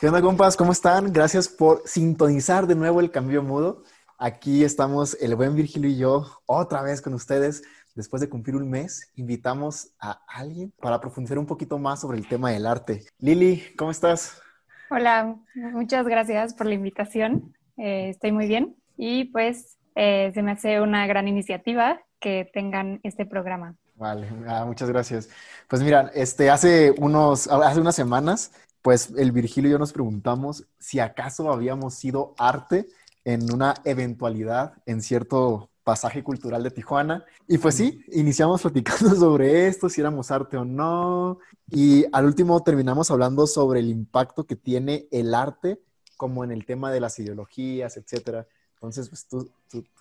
¿Qué onda, compas? ¿Cómo están? Gracias por sintonizar de nuevo el cambio mudo. Aquí estamos el buen Virgilio y yo otra vez con ustedes. Después de cumplir un mes, invitamos a alguien para profundizar un poquito más sobre el tema del arte. Lili, ¿cómo estás? Hola, muchas gracias por la invitación. Eh, estoy muy bien y pues eh, se me hace una gran iniciativa que tengan este programa. Vale, ah, muchas gracias. Pues mira, este, hace, unos, hace unas semanas, pues el Virgilio y yo nos preguntamos si acaso habíamos sido arte en una eventualidad en cierto pasaje cultural de Tijuana. Y pues sí, iniciamos platicando sobre esto, si éramos arte o no. Y al último terminamos hablando sobre el impacto que tiene el arte como en el tema de las ideologías, etcétera. Entonces, pues tú,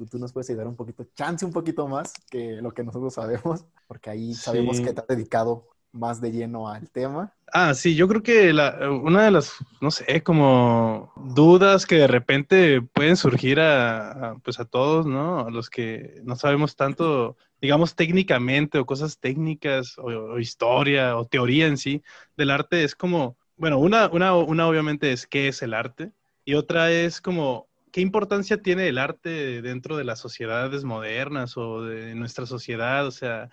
tú, nos puedes ayudar un poquito, chance un poquito más que lo que nosotros sabemos, porque ahí sabemos que te has dedicado más de lleno al tema. Ah, sí, yo creo que una de las, no sé, como dudas que de repente pueden surgir a, pues a todos, ¿no? A los que no sabemos tanto, digamos, técnicamente o cosas técnicas o, historia o teoría en sí del arte es como, bueno, una, una, una obviamente es qué es el arte y otra es como ¿qué importancia tiene el arte dentro de las sociedades modernas o de nuestra sociedad? O sea,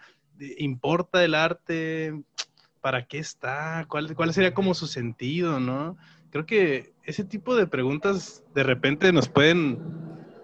¿importa el arte? ¿Para qué está? ¿Cuál, cuál sería como su sentido, no? Creo que ese tipo de preguntas de repente nos pueden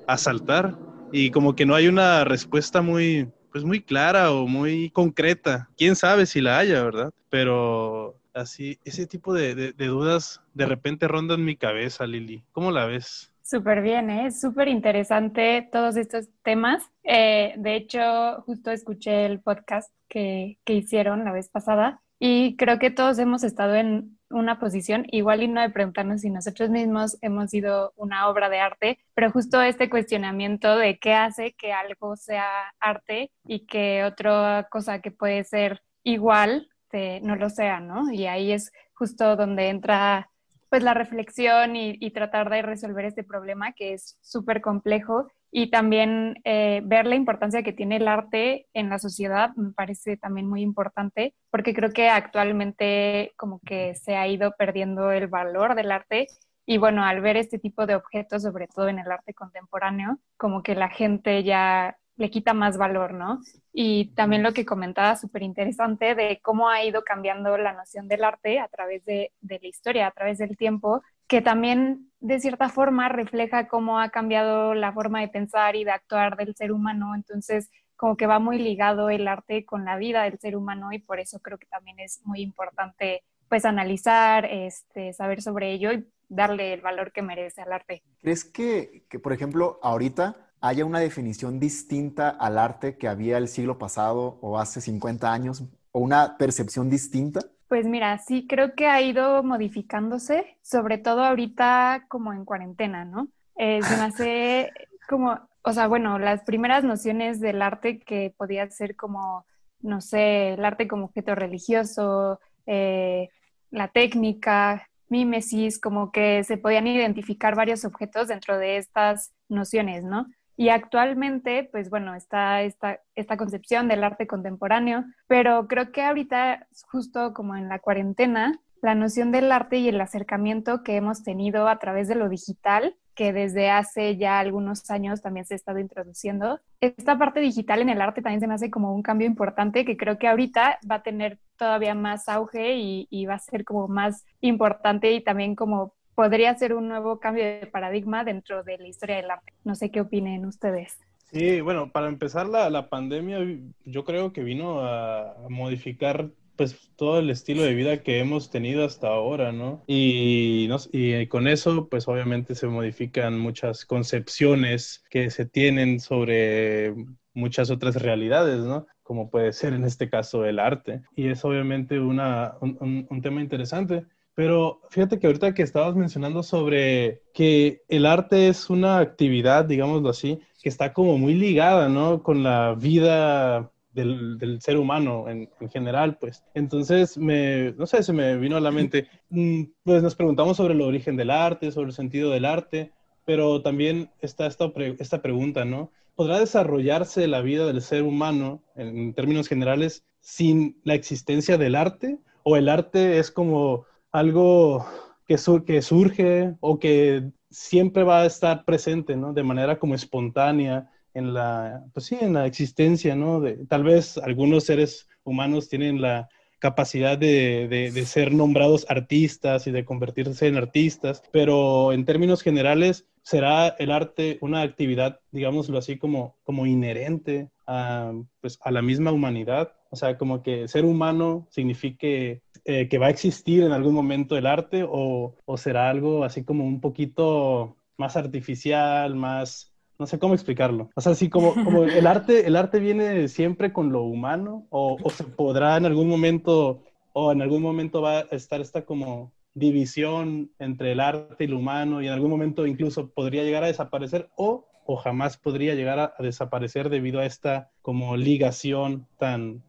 asaltar y como que no hay una respuesta muy, pues muy clara o muy concreta. Quién sabe si la haya, ¿verdad? Pero así, ese tipo de, de dudas de repente rondan mi cabeza, Lili. ¿Cómo la ves? Súper bien, ¿eh? súper interesante todos estos temas. Eh, de hecho, justo escuché el podcast que, que, hicieron la vez pasada y creo que todos hemos estado en una posición, igual y no de preguntarnos si nosotros mismos hemos sido una obra de arte, pero justo este cuestionamiento de qué hace que algo sea arte y que otra cosa que puede ser igual este, no lo sea, ¿no? Y ahí es justo donde entra pues la reflexión y, tratar de resolver este problema que es súper complejo y también eh, ver la importancia que tiene el arte en la sociedad me parece también muy importante porque creo que actualmente como que se ha ido perdiendo el valor del arte y bueno, al ver este tipo de objetos, sobre todo en el arte contemporáneo, como que la gente ya le quita más valor, ¿no? Y también lo que comentaba súper interesante de cómo ha ido cambiando la noción del arte a través de, la historia, a través del tiempo, que también de cierta forma refleja cómo ha cambiado la forma de pensar y de actuar del ser humano. Entonces, como que va muy ligado el arte con la vida del ser humano y por eso creo que también es muy importante pues analizar, este, saber sobre ello y darle el valor que merece al arte. ¿Crees que, que por ejemplo, ahorita haya una definición distinta al arte que había el siglo pasado o hace 50 años o una percepción distinta? Pues mira, sí creo que ha ido modificándose, sobre todo ahorita como en cuarentena, ¿no? Eh, se me hace como, o sea, bueno, las primeras nociones del arte que podía ser como, no sé, el arte como objeto religioso, eh, la técnica, mímesis, como que se podían identificar varios objetos dentro de estas nociones, ¿no? Y actualmente, pues bueno, está esta, concepción del arte contemporáneo, pero creo que ahorita, justo como en la cuarentena, la noción del arte y el acercamiento que hemos tenido a través de lo digital, que desde hace ya algunos años también se ha estado introduciendo. Esta parte digital en el arte también se me hace como un cambio importante que creo que ahorita va a tener todavía más auge y va a ser como más importante y también como podría ser un nuevo cambio de paradigma dentro de la historia del arte. No sé qué opinen ustedes. Sí, bueno, para empezar la, la pandemia yo creo que vino a, modificar pues todo el estilo de vida que hemos tenido hasta ahora, ¿no? Y, y con eso, pues obviamente se modifican muchas concepciones que se tienen sobre muchas otras realidades, ¿no? Como puede ser en este caso el arte. Y es obviamente una, un, un tema interesante. Pero fíjate que ahorita que estabas mencionando sobre que el arte es una actividad, digámoslo así, que está como muy ligada, ¿no? Con la vida del, ser humano en, general, pues. Entonces, me, no sé, se me vino a la mente, mm, pues nos preguntamos sobre el origen del arte, sobre el sentido del arte, pero también está esta, esta pregunta, ¿no? ¿Podrá desarrollarse la vida del ser humano en términos generales sin la existencia del arte? ¿O el arte es como algo que, que surge o que siempre va a estar presente, ¿no? De manera como espontánea en la, pues sí, en la existencia, ¿no? De, tal vez algunos seres humanos tienen la capacidad de, de, ser nombrados artistas y de convertirse en artistas, pero en términos generales, ¿será el arte una actividad, digámoslo así, como, como inherente a, pues, a la misma humanidad? O sea, como que ser humano signifique eh, que va a existir en algún momento el arte o, o será algo así como un poquito más artificial, más no sé cómo explicarlo. O sea, así como, como el arte, el arte viene siempre con lo humano, o, o, se podrá en algún momento, o en algún momento va a estar esta como división entre el arte y lo humano, y en algún momento incluso podría llegar a desaparecer, o, o jamás podría llegar a, desaparecer debido a esta como ligación tan,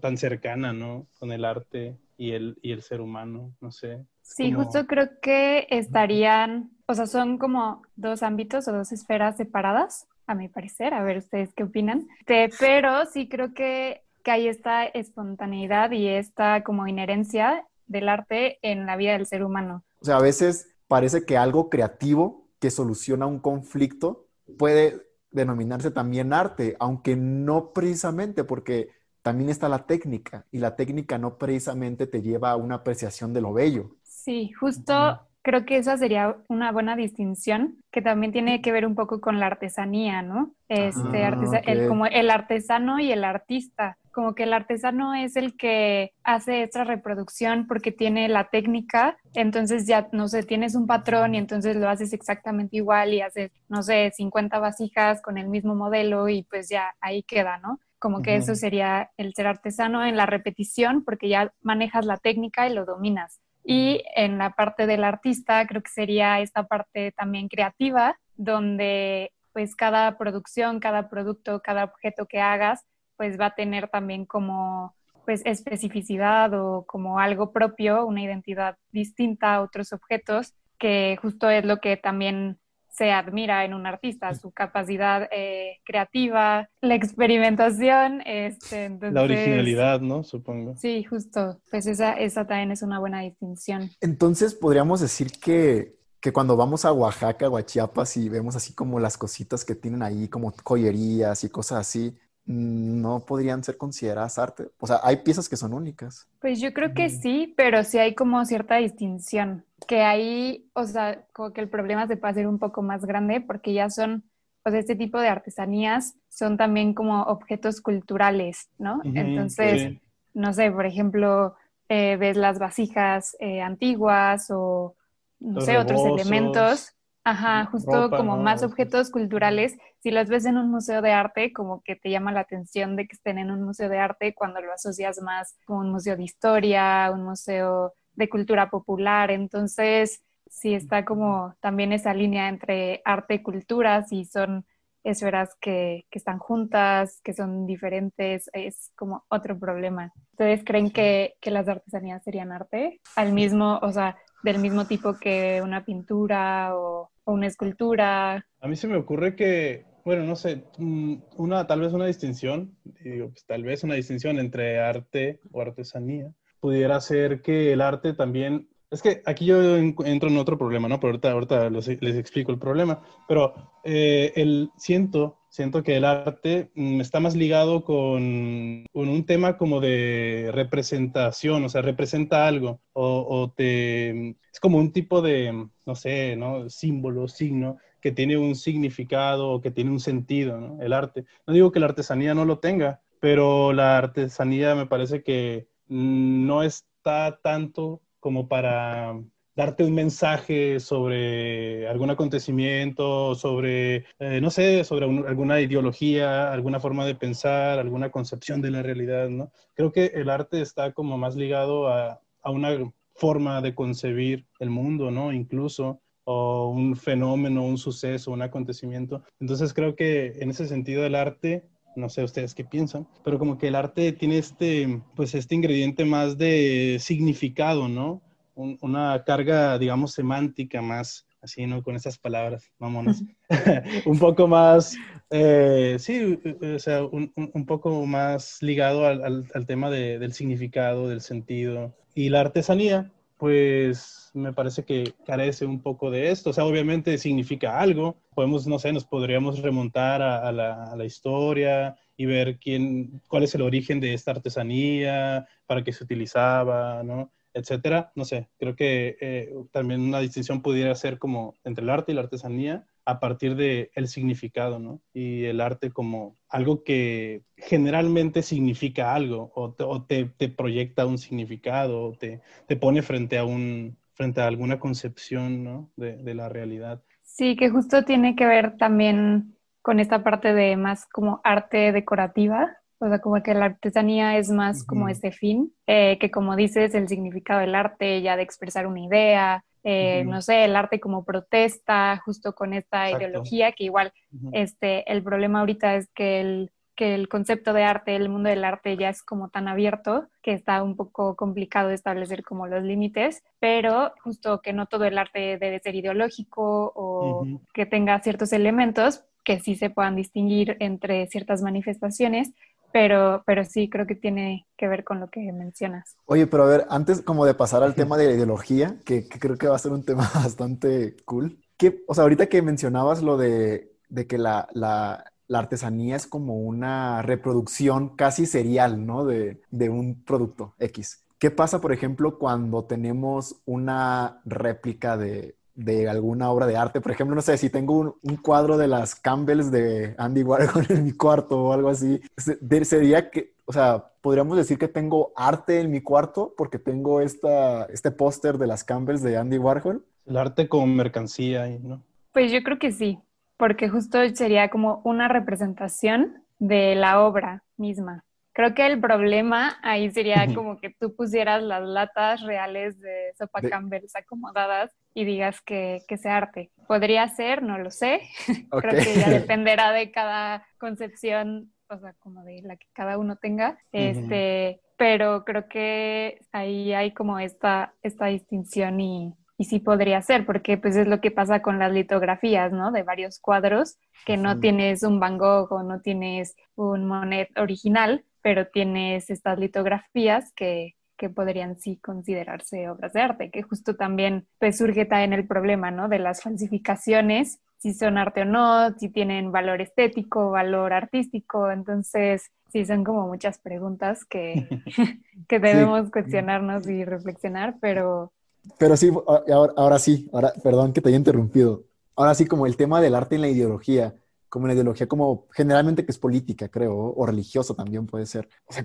tan cercana, ¿no? Con el arte y el, y el ser humano, no sé. Sí, justo creo que estarían, o sea, son como dos ámbitos o dos esferas separadas, a mi parecer, a ver ustedes qué opinan, pero sí creo que, que hay esta espontaneidad y esta como inherencia del arte en la vida del ser humano. O sea, a veces parece que algo creativo que soluciona un conflicto puede denominarse también arte, aunque no precisamente porque también está la técnica y la técnica no precisamente te lleva a una apreciación de lo bello. Sí, justo creo que esa sería una buena distinción que también tiene que ver un poco con la artesanía, ¿no? Este, ah, el, como el artesano y el artista. Como que el artesano es el que hace esta reproducción porque tiene la técnica, entonces ya, no sé, tienes un patrón y entonces lo haces exactamente igual y haces, no sé, 50 vasijas con el mismo modelo y pues ya ahí queda, ¿no? Como que eso sería el ser artesano en la repetición porque ya manejas la técnica y lo dominas. Y en la parte del artista creo que sería esta parte también creativa, donde pues cada producción, cada producto, cada objeto que hagas, pues va a tener también como pues especificidad o como algo propio, una identidad distinta a otros objetos, que justo es lo que también se admira en un artista, su capacidad eh, creativa, la experimentación. Este, la originalidad, ¿no? Supongo. Sí, justo. Pues esa, esa también es una buena distinción. Entonces, podríamos decir que, que cuando vamos a Oaxaca o a Chiapas y vemos así como las cositas que tienen ahí, como joyerías y cosas así, no podrían ser consideradas arte. O sea, hay piezas que son únicas. Pues yo creo que sí, pero sí hay como cierta distinción, que ahí, o sea, como que el problema se puede hacer un poco más grande porque ya son, pues este tipo de artesanías son también como objetos culturales, ¿no? Entonces, no sé, por ejemplo, eh, ves las vasijas eh, antiguas o, no sé, otros elementos Ajá, justo como más objetos culturales, si los ves en un museo de arte, como que te llama la atención de que estén en un museo de arte cuando lo asocias más con un museo de historia, un museo de cultura popular. Entonces, sí está como también esa línea entre arte y cultura, si son esferas que, que están juntas, que son diferentes, es como otro problema. ¿Ustedes creen que, que las artesanías serían arte? Al mismo, o sea, del mismo tipo que una pintura o, una escultura. A mí se me ocurre que, bueno, no sé, mm, una, tal vez una distinción, digo, pues, tal vez una distinción entre arte o artesanía, pudiera ser que el arte también es que aquí yo entro en otro problema, ¿no? Pero ahorita, ahorita les, explico el problema. Pero eh, el, siento, siento que el arte mm, está más ligado con, un tema como de representación, o sea, representa algo, o, o, te, es como un tipo de, no sé, ¿no? Símbolo, signo, que tiene un significado o que tiene un sentido, ¿no? El arte. No digo que la artesanía no lo tenga, pero la artesanía me parece que mm, no está tanto como para darte un mensaje sobre algún acontecimiento, sobre, eh, no sé, sobre alguna ideología, alguna forma de pensar, alguna concepción de la realidad, ¿no? Creo que el arte está como más ligado a, a una forma de concebir el mundo, ¿no? Incluso, o un fenómeno, un suceso, un acontecimiento. Entonces creo que en ese sentido el arte no sé ustedes qué piensan, pero como que el arte tiene este, pues este ingrediente más de significado, ¿no? una carga, digamos, semántica más, así, ¿no? Con esas palabras, vámonos. un poco más, eh, sí, o sea, un, un, poco más ligado al, al, tema de, del significado, del sentido. Y la artesanía, pues me parece que carece un poco de esto. O sea, obviamente significa algo. Podemos, no sé, nos podríamos remontar a, la, la, historia y ver quién, cuál es el origen de esta artesanía, para qué se utilizaba, ¿no? etcétera. No sé, creo que eh, también una distinción pudiera ser como entre el arte y la artesanía a partir del el significado, ¿no? Y el arte como algo que generalmente significa algo o te, te, proyecta un significado o te, te, pone frente a, un, frente a alguna concepción, ¿no? De, de la realidad. Sí, que justo tiene que ver también con esta parte de más como arte decorativa, o sea, como que la artesanía es más como ese fin, eh, que como dices, el significado del arte, ya de expresar una idea, eh, no sé, el arte como protesta, justo con esta ideología, que igual este, el problema ahorita es que el, que el concepto de arte, el mundo del arte ya es como tan abierto que está un poco complicado establecer como los límites, pero justo que no todo el arte debe ser ideológico o que tenga ciertos elementos que sí se puedan distinguir entre ciertas manifestaciones, pero, pero sí creo que tiene que ver con lo que mencionas. Oye, pero a ver, antes como de pasar al tema de la ideología, que, creo que va a ser un tema bastante cool, que, o sea, ahorita que mencionabas lo de, de que la, la, la, artesanía es como una reproducción casi serial, ¿no? De, de un producto X. ¿Qué pasa, por ejemplo, cuando tenemos una réplica de, de alguna obra de arte. Por ejemplo, no sé, si tengo un, cuadro de las Campbells de Andy Warhol en mi cuarto o algo así, sería que, o sea, podríamos decir que tengo arte en mi cuarto porque tengo esta, este póster de las Campbells de Andy Warhol. El arte como mercancía, ¿no? Pues yo creo que sí, porque justo sería como una representación de la obra misma. Creo que el problema ahí sería como que tú pusieras las latas reales de sopa Campbell's acomodadas y digas que, que sea arte. Podría ser, no lo sé. Creo que ya dependerá de cada concepción, o sea, como de la que cada uno tenga. Este, pero creo que ahí hay como esta, esta distinción y, y sí podría ser, porque pues es lo que pasa con las litografías, ¿no? De varios cuadros, que no tienes un Van Gogh o no tienes un Monet original, pero tienes estas litografías que, que podrían sí considerarse obras de arte, que justo también pues surge también el problema, ¿no? De las falsificaciones, si son arte o no, si tienen valor estético, valor artístico, entonces sí son como muchas preguntas que, que debemos cuestionarnos y reflexionar, pero... Pero sí, ahora, ahora sí, ahora, perdón que te haya interrumpido. Ahora sí, como el tema del arte en la ideología como una ideología como generalmente que es política, creo, o religiosa también puede ser. O sea,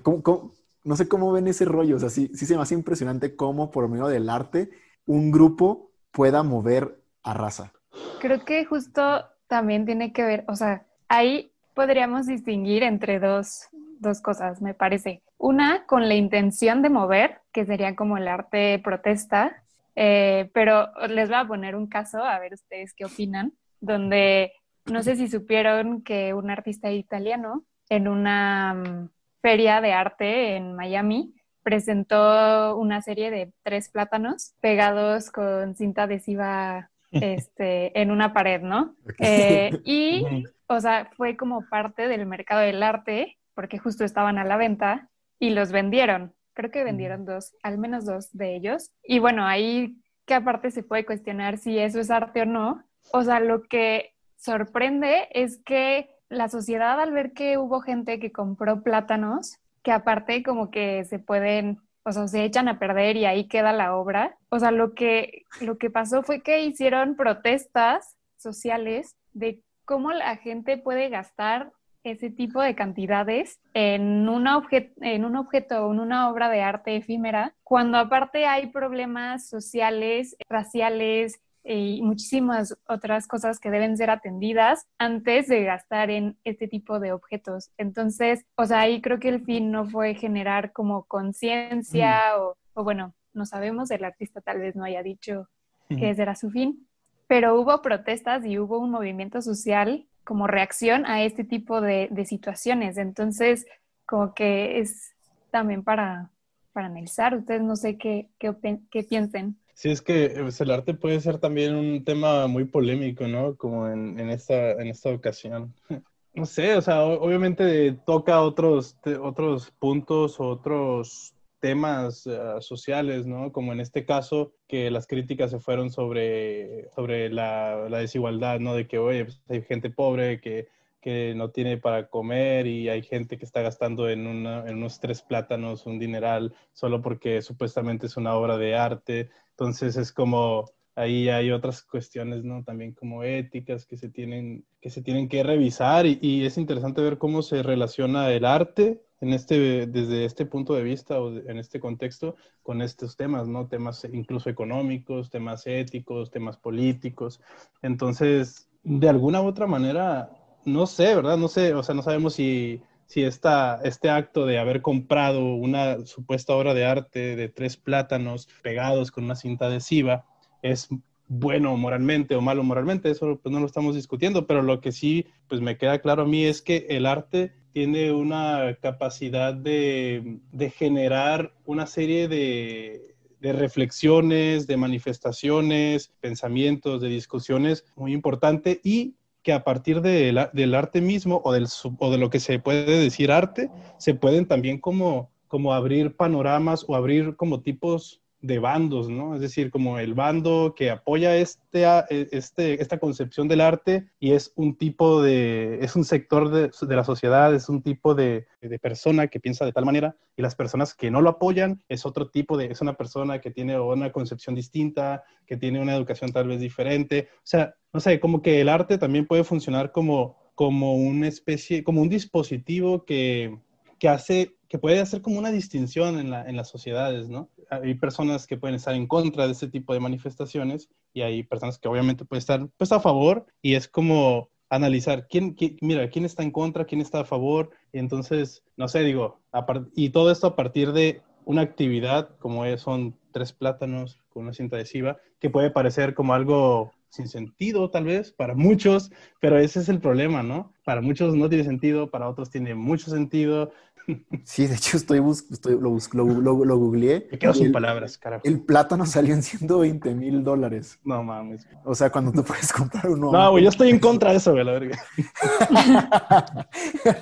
no sé cómo ven ese rollo, o sea, sí, sí se me hace impresionante cómo por medio del arte un grupo pueda mover a raza. Creo que justo también tiene que ver, o sea, ahí podríamos distinguir entre dos, dos cosas, me parece. Una con la intención de mover, que sería como el arte protesta, eh, pero les voy a poner un caso, a ver ustedes qué opinan, donde no sé si supieron que un artista italiano en una mm, feria de arte en Miami presentó una serie de tres plátanos pegados con cinta adhesiva este, en una pared, ¿no? Eh, y, o sea, fue como parte del mercado del arte, porque justo estaban a la venta y los vendieron. Creo que vendieron dos, al menos dos de ellos. Y bueno, ahí que aparte se puede cuestionar si eso es arte o no. O sea, lo que sorprende es que la sociedad al ver que hubo gente que compró plátanos, que aparte como que se pueden, o sea, se echan a perder y ahí queda la obra. O sea, lo que, lo que pasó fue que hicieron protestas sociales de cómo la gente puede gastar ese tipo de cantidades en, una en un objeto o en una obra de arte efímera, cuando aparte hay problemas sociales, raciales, y muchísimas otras cosas que deben ser atendidas antes de gastar en este tipo de objetos. Entonces, o sea, ahí creo que el fin no fue generar como conciencia mm. o, o, bueno, no sabemos, el artista tal vez no haya dicho que ese era su fin, pero hubo protestas y hubo un movimiento social como reacción a este tipo de, de situaciones. Entonces, como que es también para, para analizar. Ustedes no sé qué, qué, qué piensen. Sí, es que pues, el arte puede ser también un tema muy polémico, ¿no? Como en, en, esta, en esta ocasión. No sé, o sea, obviamente toca otros, otros puntos, otros temas eh, sociales, ¿no? Como en este caso, que las críticas se fueron sobre, sobre la, la desigualdad, ¿no? De que, oye, pues, hay gente pobre que, que, no tiene para comer y hay gente que está gastando en, unos tres plátanos un dineral solo porque supuestamente es una obra de arte. Entonces es como, ahí hay otras cuestiones, ¿no? También como éticas que se tienen que, se tienen que revisar y, es interesante ver cómo se relaciona el arte este, desde este punto de vista o en este contexto con estos temas, ¿no? Temas incluso económicos, temas éticos, temas políticos. Entonces, de alguna u otra manera, no sé, ¿verdad? No sé, o sea, no sabemos si, si esta, este acto de haber comprado una supuesta obra de arte de tres plátanos pegados con una cinta adhesiva es bueno moralmente o malo moralmente, eso pues no lo estamos discutiendo, pero lo que sí pues me queda claro a mí es que el arte tiene una capacidad de, generar una serie de, reflexiones, de manifestaciones, pensamientos, de discusiones muy importante y que a partir del arte mismo o, de lo que se puede decir arte, se pueden también como abrir panoramas o abrir como tipos de bandos, ¿no? Es decir, como el bando que apoya este, este, esta concepción del arte y es un tipo de, es un sector de, de la sociedad, es un tipo de, de, persona que piensa de tal manera y las personas que no lo apoyan es otro tipo de, es una persona que tiene una concepción distinta, que tiene una educación tal vez diferente. O sea, no sé, como que el arte también puede funcionar como, como una especie, como un dispositivo que, que hace que puede hacer como una distinción en, la, en, las sociedades, ¿no? Hay personas que pueden estar en contra de ese tipo de manifestaciones y hay personas que obviamente pueden estar pues a favor y es como analizar quién, mira, quién está en contra, quién está a favor y entonces, no sé, digo, y todo esto a partir de una actividad como es, son tres plátanos con una cinta adhesiva, que puede parecer como algo sin sentido tal vez para muchos, pero ese es el problema, ¿no? Para muchos no tiene sentido, para otros tiene mucho sentido. Sí, de hecho estoy, estoy lo, lo, lo, googleé. Me quedo sin palabras, carajo. El plátano salió en 120 mil dólares. No mames. O sea, cuando tú puedes comprar uno. No, güey, yo estoy en contra de eso, güey, la verga.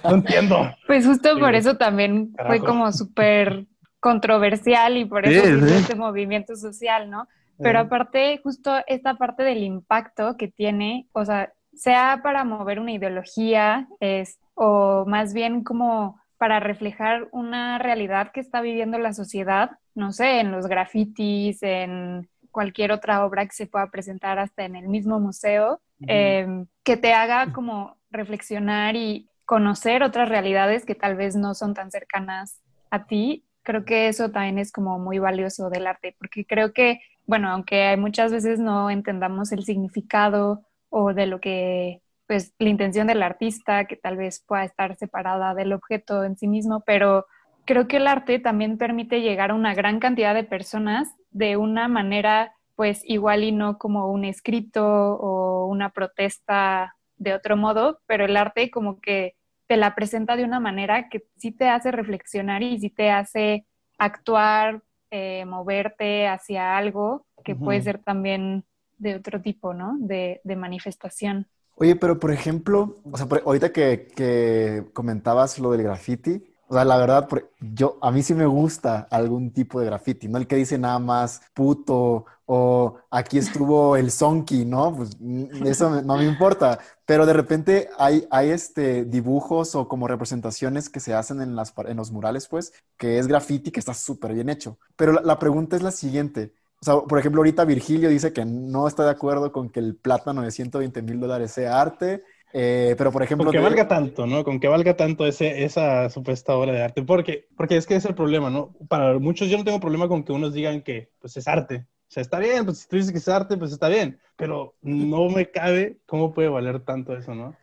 no entiendo. Pues justo por eso también fue como súper controversial y por eso sí, este movimiento social, ¿no? Pero aparte, justo esta parte del impacto que tiene, o sea, sea para mover una ideología, es, o más bien como para reflejar una realidad que está viviendo la sociedad, no sé, en los grafitis, en cualquier otra obra que se pueda presentar hasta en el mismo museo, em, que te haga como reflexionar y conocer otras realidades que tal vez no son tan cercanas a ti. Creo que eso también es como muy valioso del arte, porque creo que bueno, aunque muchas veces no entendamos el significado o de lo que, pues, la intención del artista, que tal vez pueda estar separada del objeto en sí mismo, pero creo que el arte también permite llegar a una gran cantidad de personas de una manera, pues, igual y no como un escrito o una protesta de otro modo, pero el arte como que te la presenta de una manera que sí te hace reflexionar y sí te hace actuar eh, moverte hacia algo que puede ser también de otro tipo, ¿no? De, manifestación. Oye, pero por ejemplo, o sea, ahorita que, que, comentabas lo del graffiti, o sea, la verdad, yo, a mí sí me gusta algún tipo de graffiti, no el que dice nada más puto o aquí estuvo el sonky, ¿no? Pues mm, eso no me importa, pero de repente hay, hay este, dibujos o como representaciones que se hacen en, las, en los murales, pues, que es graffiti que está súper bien hecho. Pero la, la, pregunta es la siguiente. O sea, por ejemplo, ahorita Virgilio dice que no está de acuerdo con que el plátano de 120 mil dólares sea arte eh, pero, por ejemplo... Con que valga tanto, ¿no? Con que valga tanto ese, esa supuesta obra de arte. Porque, porque es que es el problema, ¿no? Para muchos yo no tengo problema con que unos digan que pues es arte. O sea, está bien, pues si tú dices que es arte, pues está bien. Pero no me cabe cómo puede valer tanto eso, ¿no?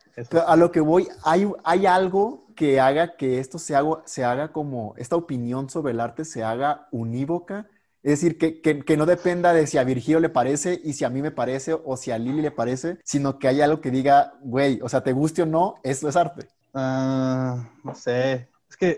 a lo que voy, ¿hay, ¿hay algo que haga que esto se haga, se haga como, esta opinión sobre el arte se haga unívoca? Es decir, que, no dependa de si a Virgilio le parece y si a mí me parece o si a Lili le parece, sino que haya algo que diga, güey, o sea, te guste o no, esto es arte. Ah, no sé.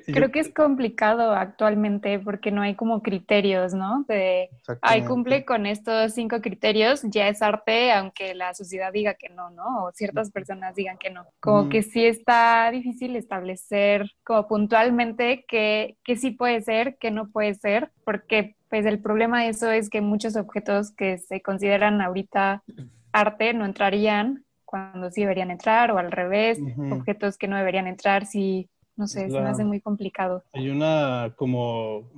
Creo que es complicado actualmente porque no hay como criterios, ¿no? De, ay, cumple con estos cinco criterios, ya es arte, aunque la sociedad diga que no, ¿no? O ciertas personas digan que no. Como que sí está difícil establecer como puntualmente que, que sí puede ser, que no puede ser, porque pues el problema de eso es que muchos objetos que se consideran ahorita arte no entrarían cuando sí deberían entrar o al revés, objetos que no deberían entrar si no sé, se me hace muy complicado. Hay una como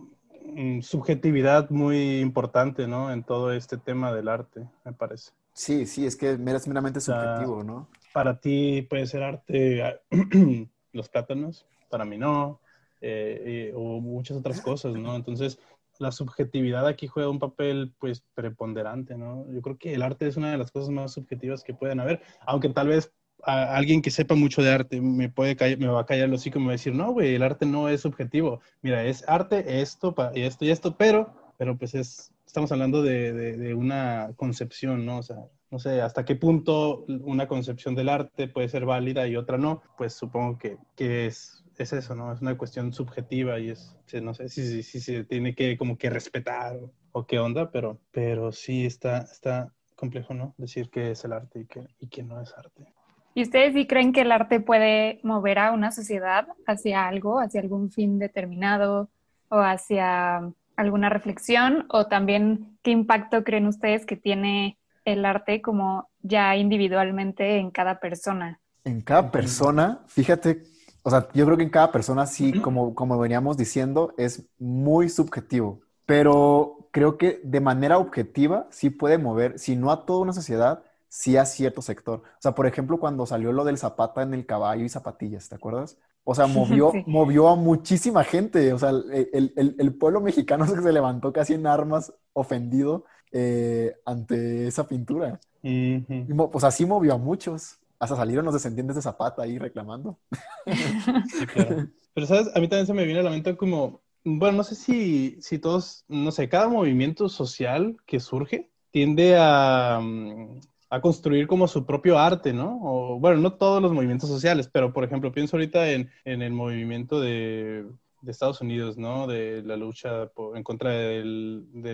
mm, subjetividad muy importante, ¿no? En todo este tema del arte, me parece. Sí, sí, es que es meramente subjetivo, ¿no? Para ti puede ser arte los plátanos, para mí no, eh, o muchas otras cosas, ¿no? Entonces, la subjetividad aquí juega un papel, pues, preponderante, ¿no? Yo creo que el arte es una de las cosas más subjetivas que pueden haber, aunque tal vez alguien que sepa mucho de arte me puede me va a callar lo hocico y me va a decir, no, güey, el arte no es subjetivo. Mira, es arte, esto, y esto y esto, pero, pero pues es, estamos hablando de, de, una concepción, ¿no? O sea, no sé hasta qué punto una concepción del arte puede ser válida y otra no, pues supongo que, que es, es eso, ¿no? Es una cuestión subjetiva y es, no sé si, si, se tiene que como que respetar o, o, qué onda, pero, pero sí está, está complejo, ¿no? Decir que es el arte y que, y que no es arte. ¿Y ustedes sí creen que el arte puede mover a una sociedad hacia algo, hacia algún fin determinado o hacia alguna reflexión? ¿O también qué impacto creen ustedes que tiene el arte como ya individualmente en cada persona? En cada persona, fíjate, o sea, yo creo que en cada persona sí, como, como veníamos diciendo, es muy subjetivo, pero creo que de manera objetiva sí puede mover, si no a toda una sociedad, sí a cierto sector. O sea, por ejemplo, cuando salió lo del zapata en el caballo y zapatillas, ¿te acuerdas? O sea, movió, movió a muchísima gente. O sea, el, pueblo mexicano se levantó casi en armas, ofendido eh, ante esa pintura. o sea, sí movió a muchos. Hasta salieron los descendientes de Zapata ahí reclamando. Pero, ¿sabes? A mí también se me viene a la mente como, bueno, no sé si, si todos, no sé, cada movimiento social que surge tiende a, mm, a construir como su propio arte, ¿no? O, bueno, no todos los movimientos sociales, pero por ejemplo, pienso ahorita en, en el movimiento de, de, Estados Unidos, ¿no? De la lucha en contra de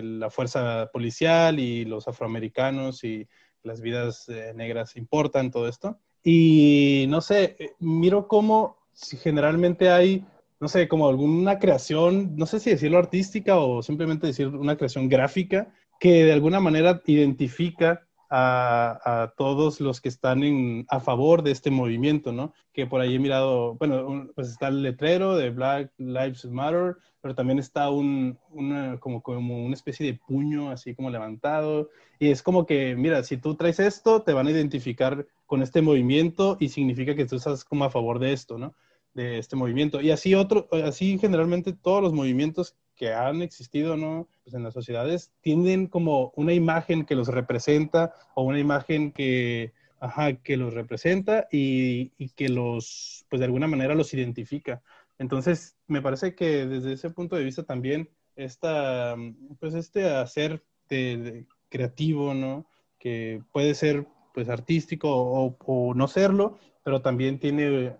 la fuerza policial y los afroamericanos y las vidas eh, negras importan, todo esto. Y no sé, eh, miro cómo si generalmente hay, no sé, como alguna creación, no sé si decirlo artística o simplemente decir una creación gráfica que de alguna manera identifica a, todos los que están en, a favor de este movimiento, ¿no? Que por ahí he mirado, bueno, pues está el letrero de Black Lives Matter, pero también está un, una, como, como una especie de puño así como levantado. Y es como que, mira, si tú traes esto, te van a identificar con este movimiento y significa que tú estás como a favor de esto, ¿no? De este movimiento. Y así otro, así generalmente todos los movimientos que han existido ¿no? Pues en las sociedades tienen como una imagen que los representa o una imagen que, ajá, que los representa y, y, que los, pues de alguna manera los identifica. Entonces, me parece que desde ese punto de vista también esta, pues este hacer de, creativo, ¿no? Que puede ser pues artístico o, o, no serlo, pero también tiene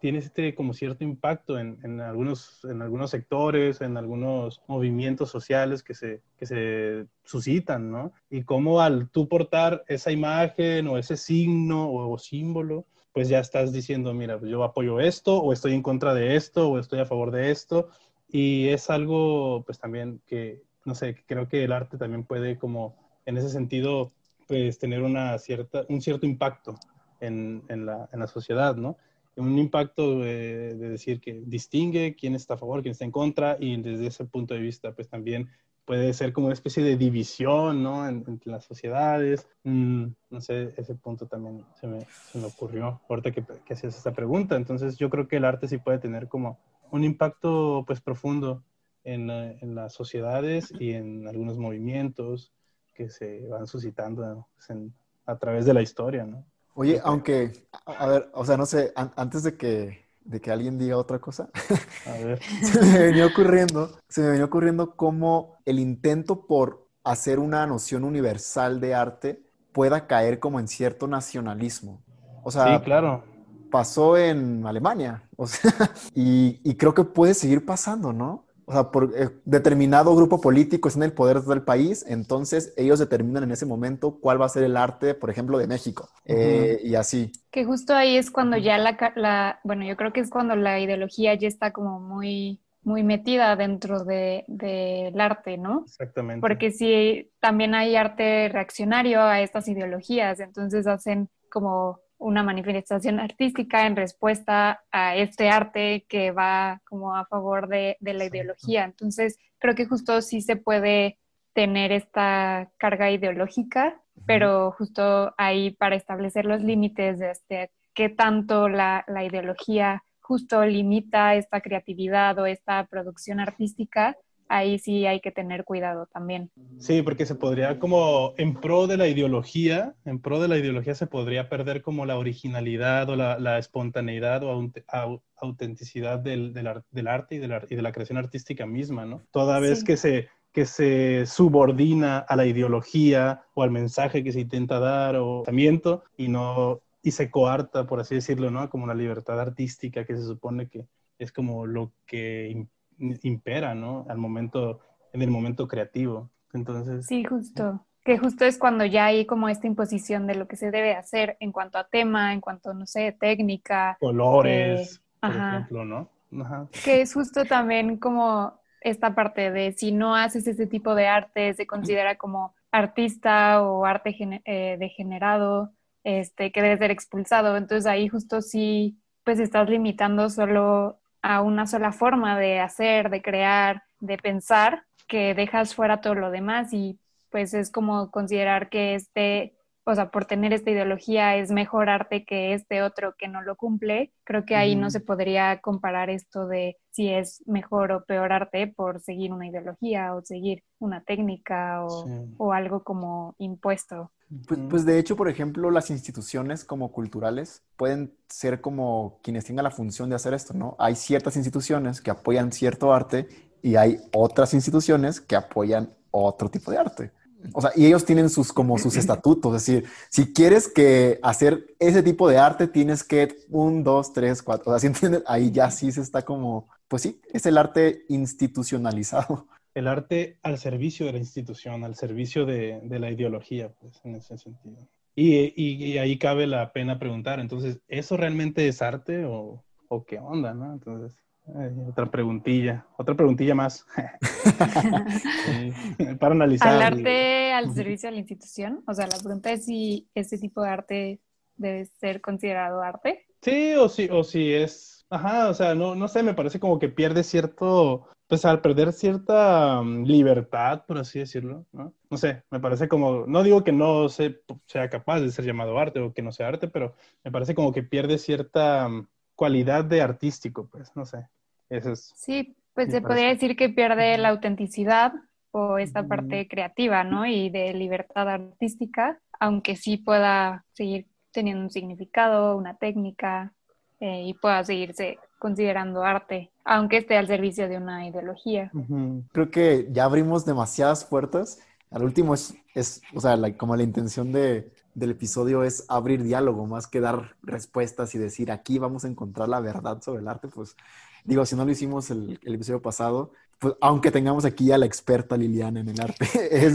tiene este como cierto impacto en, en, algunos, en algunos sectores, en algunos movimientos sociales que se, que se suscitan, ¿no? Y cómo al tú portar esa imagen o ese signo o, símbolo, pues ya estás diciendo, mira, pues yo apoyo esto o estoy en contra de esto o estoy a favor de esto. Y es algo, pues también que, no sé, creo que el arte también puede como, en ese sentido, pues tener una cierta, un cierto impacto en, en, la, en la sociedad, ¿no? un impacto de, decir que distingue quién está a favor, quién está en contra, y desde ese punto de vista, pues también puede ser como una especie de división, ¿no? entre las sociedades. Mm, no sé, ese punto también se me, se me ocurrió ahorita que, que, hacías esta pregunta. Entonces, yo creo que el arte sí puede tener como un impacto, pues, profundo en, en las sociedades y en algunos movimientos que se van suscitando pues, a través de la historia, ¿no? Oye, aunque, a ver, o sea, no sé, antes de que, de que alguien diga otra cosa, se me venía ocurriendo, se me venía ocurriendo cómo el intento por hacer una noción universal de arte pueda caer como en cierto nacionalismo. O sea, sí, claro. pasó en Alemania, o sea, y, y creo que puede seguir pasando, ¿no? O sea, por eh, determinado grupo político está en el poder del país, entonces ellos determinan en ese momento cuál va a ser el arte, por ejemplo, de México. Eh, y así. Que justo ahí es cuando ya la, la, bueno, yo creo que es cuando la ideología ya está como muy, muy metida dentro del de, arte, ¿no? Exactamente. Porque sí, también hay arte reaccionario a estas ideologías, entonces hacen como una manifestación artística en respuesta a este arte que va como a favor de, la ideología. Entonces, creo que justo sí se puede tener esta carga ideológica, pero justo ahí para establecer los límites de este, qué tanto la, la ideología justo limita esta creatividad o esta producción artística, ahí sí hay que tener cuidado también. Sí, porque se podría como en pro de la ideología, en pro de la ideología se podría perder como la originalidad o la, espontaneidad o autenticidad del, del, arte y de, la, y de la creación artística misma, ¿no? Toda vez que se que se subordina a la ideología o al mensaje que se intenta dar o pensamiento y no y se coarta, por así decirlo, ¿no? Como la libertad artística que se supone que es como lo que impera, ¿no? Al momento, en el momento creativo. Entonces. Sí, justo. Que justo es cuando ya hay como esta imposición de lo que se debe hacer en cuanto a tema, en cuanto, no sé, técnica. Colores, por ejemplo, ¿no? Ajá. Que es justo también como esta parte de si no haces ese tipo de arte, se considera como artista o arte eh, degenerado, este, que debe ser expulsado. Entonces ahí justo sí, pues estás limitando solo a una sola forma de hacer, de crear, de pensar, que dejas fuera todo lo demás y pues es como considerar que este, o sea, por tener esta ideología es mejor arte que este otro que no lo cumple. Creo que ahí no se podría comparar esto de si es mejor o peor arte por seguir una ideología o seguir una técnica o, o algo como impuesto. Pues, pues, de hecho, por ejemplo, las instituciones como culturales pueden ser como quienes tengan la función de hacer esto, ¿no? Hay ciertas instituciones que apoyan cierto arte y hay otras instituciones que apoyan otro tipo de arte. O sea, y ellos tienen sus como sus estatutos, es decir, si quieres que hacer ese tipo de arte, tienes que un, dos, tres, cuatro, o sea, ¿sí Ahí ya sí se está como, pues sí, es el arte institucionalizado el arte al servicio de la institución, al servicio de, la ideología, pues, en ese sentido. Y, ahí cabe la pena preguntar, entonces, ¿eso realmente es arte o, qué onda, no? Entonces, otra preguntilla, otra preguntilla más. para analizar. ¿Al arte al servicio de la institución? O sea, la pregunta es si ese tipo de arte debe ser considerado arte. Sí, o si, o si es, ajá, o sea, no, no sé, me parece como que pierde cierto pues al perder cierta mm, libertad, por así decirlo, ¿no? No sé, me parece como, no digo que no se, sea capaz de ser llamado arte o que no sea arte, pero me parece como que pierde cierta mm, cualidad de artístico, pues, no sé. Eso es. Sí, pues se podría decir que pierde la autenticidad o esta parte creativa, ¿no? Y de libertad artística, aunque sí pueda seguir teniendo un significado, una técnica, eh, y pueda seguirse considerando arte, aunque esté al servicio de una ideología. Creo que ya abrimos demasiadas puertas. Al último es, o sea, como la intención de, del episodio es abrir diálogo más que dar respuestas y decir aquí vamos a encontrar la verdad sobre el arte. Pues digo, si no lo hicimos el, el episodio pasado, pues aunque tengamos aquí a la experta Liliana en el arte, es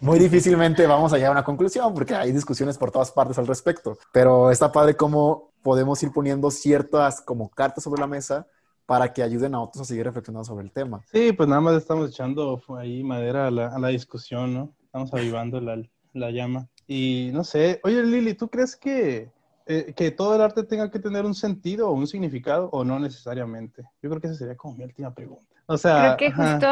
muy difícilmente vamos a llegar a una conclusión porque hay discusiones por todas partes al respecto. Pero está padre cómo podemos ir poniendo ciertas como cartas sobre la mesa para que ayuden a otros a seguir reflexionando sobre el tema. Sí, pues nada más estamos echando ahí madera a la, a la discusión, ¿no? Estamos avivando la, la, llama. Y no sé, oye Lili, ¿tú crees que, eh, que todo el arte tenga que tener un sentido o un significado o no necesariamente? Yo creo que esa sería como mi última pregunta. O sea, creo que justo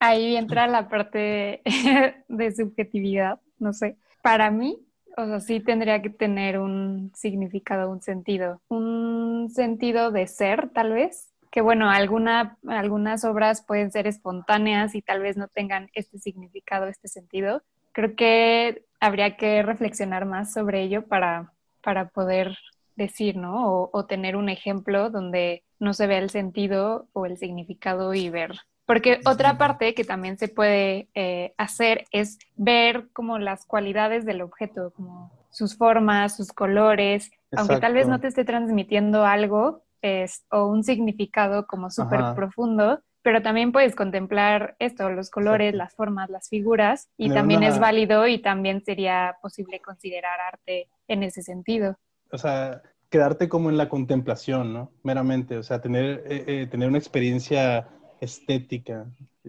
ahí entra la parte de subjetividad, no sé. Para mí, o sea, sí tendría que tener un significado, un sentido, un sentido de ser, tal vez. Que bueno, alguna, algunas obras pueden ser espontáneas y tal vez no tengan este significado, este sentido. Creo que habría que reflexionar más sobre ello para, para poder decir, ¿no? O, o tener un ejemplo donde no se vea el sentido o el significado y ver porque otra parte que también se puede eh, hacer es ver como las cualidades del objeto, como sus formas, sus colores, Aunque tal vez no te esté transmitiendo algo es, o un significado como súper profundo, pero también puedes contemplar esto, los colores, las formas, las figuras, y también es válido y también sería posible considerar arte en ese sentido. O sea, quedarte como en la contemplación, ¿no? Meramente, o sea, tener, eh, eh, tener una experiencia estética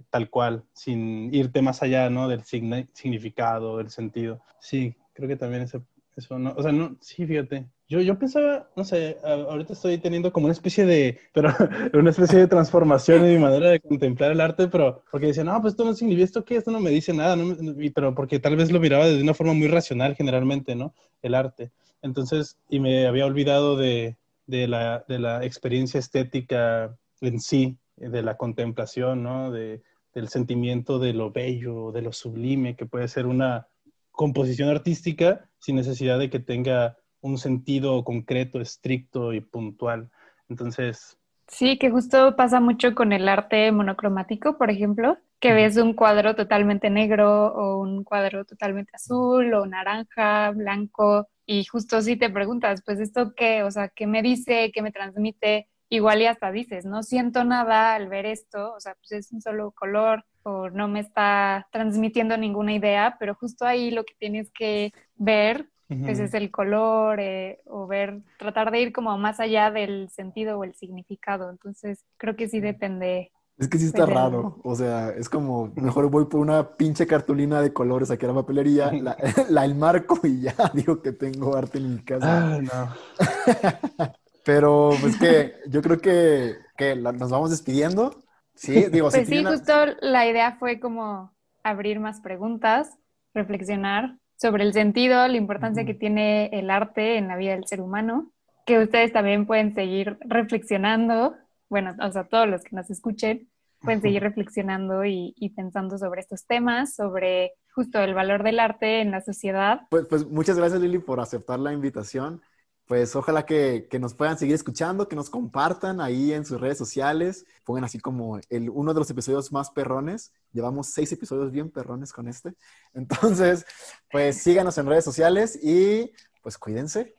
tal cual, sin irte más allá, ¿no? Del significado, del sentido. Sí, creo que también eso, eso no, o sea, no, sí, fíjate, yo, yo pensaba, no sé, ahorita estoy teniendo como una especie de, pero una especie de transformación en mi manera de contemplar el arte, pero porque decía, no, pues esto no significa, ¿esto qué? Esto no me dice nada, ¿no? pero porque tal vez lo miraba de una forma muy racional generalmente, ¿no? El arte. Entonces, y me había olvidado de, de, la, de la experiencia estética en sí, de la contemplación, ¿no? De, del sentimiento de lo bello, de lo sublime, que puede ser una composición artística sin necesidad de que tenga un sentido concreto, estricto y puntual. Entonces... Sí, que justo pasa mucho con el arte monocromático, por ejemplo, que ves un cuadro totalmente negro o un cuadro totalmente azul o naranja, blanco, y justo si te preguntas, pues esto qué, o sea, qué me dice, qué me transmite, igual y hasta dices, no siento nada al ver esto, o sea, pues es un solo color o no me está transmitiendo ninguna idea, pero justo ahí lo que tienes que ver ese es el color eh, o ver, tratar de ir como más allá del sentido o el significado. Entonces, creo que sí depende. Es que sí está raro, o sea, es como, mejor voy por una pinche cartulina de colores aquí a la papelería, la, la enmarco y ya digo que tengo arte en mi casa. Ah, no. Pero pues que yo creo que, que nos vamos despidiendo. Sí, digo, pues sí, justo la idea fue como abrir más preguntas, reflexionar sobre el sentido, la importancia que tiene el arte en la vida del ser humano, que ustedes también pueden seguir reflexionando, bueno, o sea, todos los que nos escuchen, pueden seguir reflexionando y, pensando sobre estos temas, sobre justo el valor del arte en la sociedad. Pues, pues muchas gracias Lili por aceptar la invitación pues ojalá que, nos puedan seguir escuchando, que nos compartan ahí en sus redes sociales, pongan así como el, uno de los episodios más perrones. Llevamos seis episodios bien perrones con este. Entonces, pues síganos en redes sociales y pues cuídense.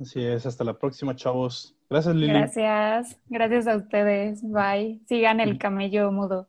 Así es, hasta la próxima, chavos. Gracias, Lili. Gracias, gracias a ustedes. Bye. Sigan el camello mudo.